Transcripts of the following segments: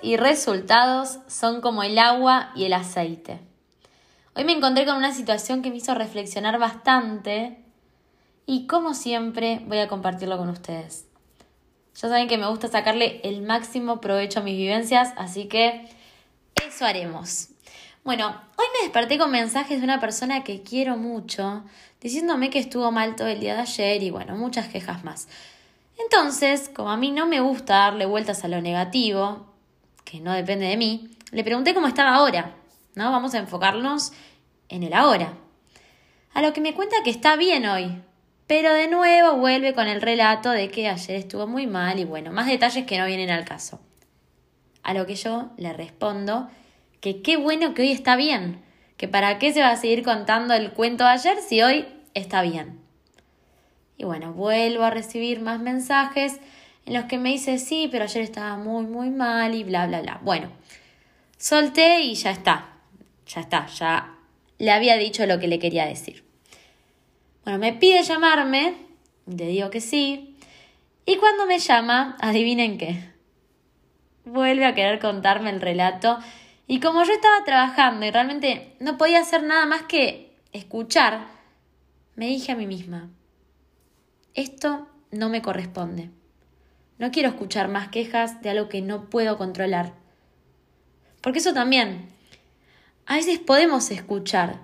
Y resultados son como el agua y el aceite. Hoy me encontré con una situación que me hizo reflexionar bastante y como siempre voy a compartirlo con ustedes. Ya saben que me gusta sacarle el máximo provecho a mis vivencias, así que eso haremos. Bueno, hoy me desperté con mensajes de una persona que quiero mucho, diciéndome que estuvo mal todo el día de ayer y bueno, muchas quejas más. Entonces, como a mí no me gusta darle vueltas a lo negativo, que no depende de mí, le pregunté cómo estaba ahora, ¿no? Vamos a enfocarnos en el ahora. A lo que me cuenta que está bien hoy, pero de nuevo vuelve con el relato de que ayer estuvo muy mal y bueno, más detalles que no vienen al caso. A lo que yo le respondo que qué bueno que hoy está bien, que para qué se va a seguir contando el cuento de ayer si hoy está bien. Y bueno, vuelvo a recibir más mensajes en los que me dice, sí, pero ayer estaba muy, muy mal y bla, bla, bla. Bueno, solté y ya está, ya está, ya le había dicho lo que le quería decir. Bueno, me pide llamarme, le digo que sí, y cuando me llama, adivinen qué, vuelve a querer contarme el relato, y como yo estaba trabajando y realmente no podía hacer nada más que escuchar, me dije a mí misma, esto no me corresponde. No quiero escuchar más quejas de algo que no puedo controlar. Porque eso también, a veces podemos escuchar,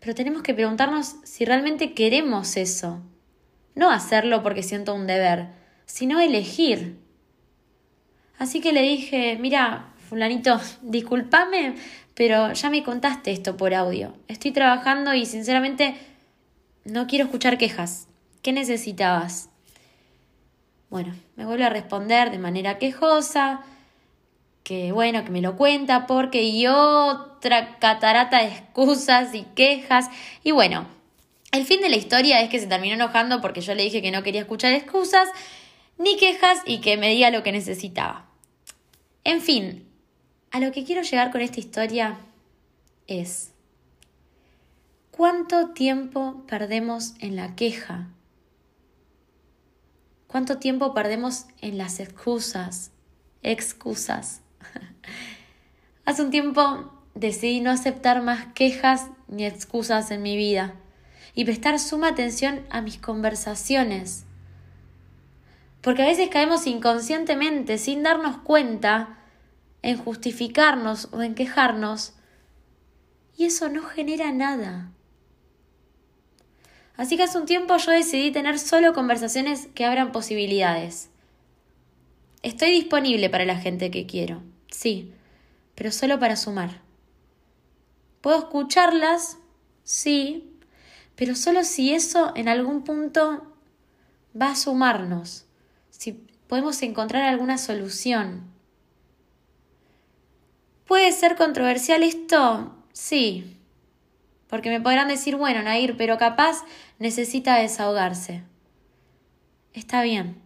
pero tenemos que preguntarnos si realmente queremos eso. No hacerlo porque siento un deber, sino elegir. Así que le dije, mira, fulanito, discúlpame, pero ya me contaste esto por audio. Estoy trabajando y sinceramente no quiero escuchar quejas. ¿Qué necesitabas? Bueno, me vuelve a responder de manera quejosa, que bueno, que me lo cuenta porque y otra catarata de excusas y quejas. Y bueno, el fin de la historia es que se terminó enojando porque yo le dije que no quería escuchar excusas ni quejas y que me diga lo que necesitaba. En fin, a lo que quiero llegar con esta historia es, ¿cuánto tiempo perdemos en la queja? ¿Cuánto tiempo perdemos en las excusas? Excusas. Hace un tiempo decidí no aceptar más quejas ni excusas en mi vida y prestar suma atención a mis conversaciones. Porque a veces caemos inconscientemente, sin darnos cuenta, en justificarnos o en quejarnos, y eso no genera nada. Así que hace un tiempo yo decidí tener solo conversaciones que abran posibilidades. Estoy disponible para la gente que quiero, sí, pero solo para sumar. Puedo escucharlas, sí, pero solo si eso en algún punto va a sumarnos, si podemos encontrar alguna solución. ¿Puede ser controversial esto? Sí, porque me podrán decir, bueno, Nair, pero capaz necesita desahogarse. Está bien.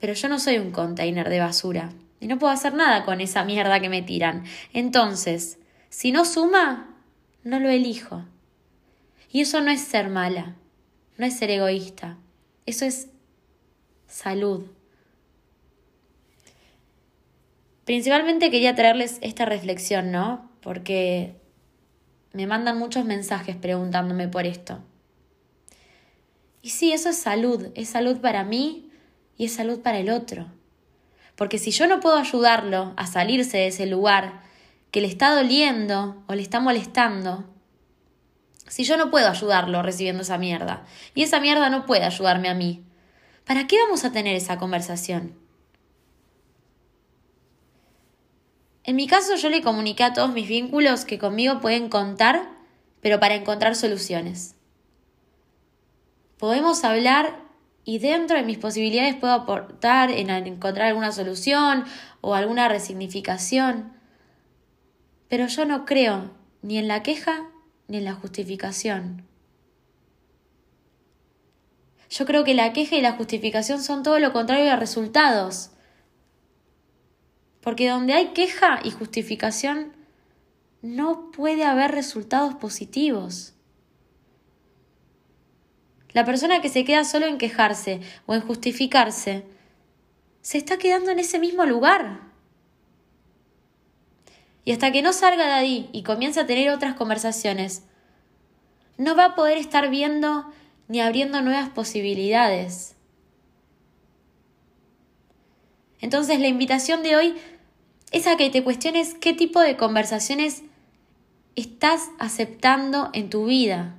Pero yo no soy un container de basura. Y no puedo hacer nada con esa mierda que me tiran. Entonces, si no suma, no lo elijo. Y eso no es ser mala. No es ser egoísta. Eso es salud. Principalmente quería traerles esta reflexión, ¿no? Porque me mandan muchos mensajes preguntándome por esto. Y sí, eso es salud, es salud para mí y es salud para el otro. Porque si yo no puedo ayudarlo a salirse de ese lugar que le está doliendo o le está molestando, si yo no puedo ayudarlo recibiendo esa mierda y esa mierda no puede ayudarme a mí, ¿para qué vamos a tener esa conversación? En mi caso yo le comuniqué a todos mis vínculos que conmigo pueden contar, pero para encontrar soluciones. Podemos hablar y dentro de mis posibilidades puedo aportar en encontrar alguna solución o alguna resignificación. Pero yo no creo ni en la queja ni en la justificación. Yo creo que la queja y la justificación son todo lo contrario a resultados. Porque donde hay queja y justificación, no puede haber resultados positivos. La persona que se queda solo en quejarse o en justificarse, se está quedando en ese mismo lugar. Y hasta que no salga de ahí y comience a tener otras conversaciones, no va a poder estar viendo ni abriendo nuevas posibilidades. Entonces la invitación de hoy es a que te cuestiones qué tipo de conversaciones estás aceptando en tu vida.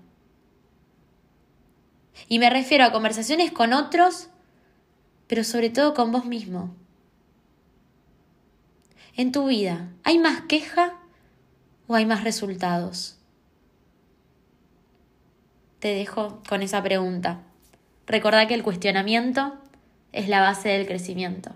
Y me refiero a conversaciones con otros, pero sobre todo con vos mismo. En tu vida, ¿hay más queja o hay más resultados? Te dejo con esa pregunta. Recordá que el cuestionamiento es la base del crecimiento.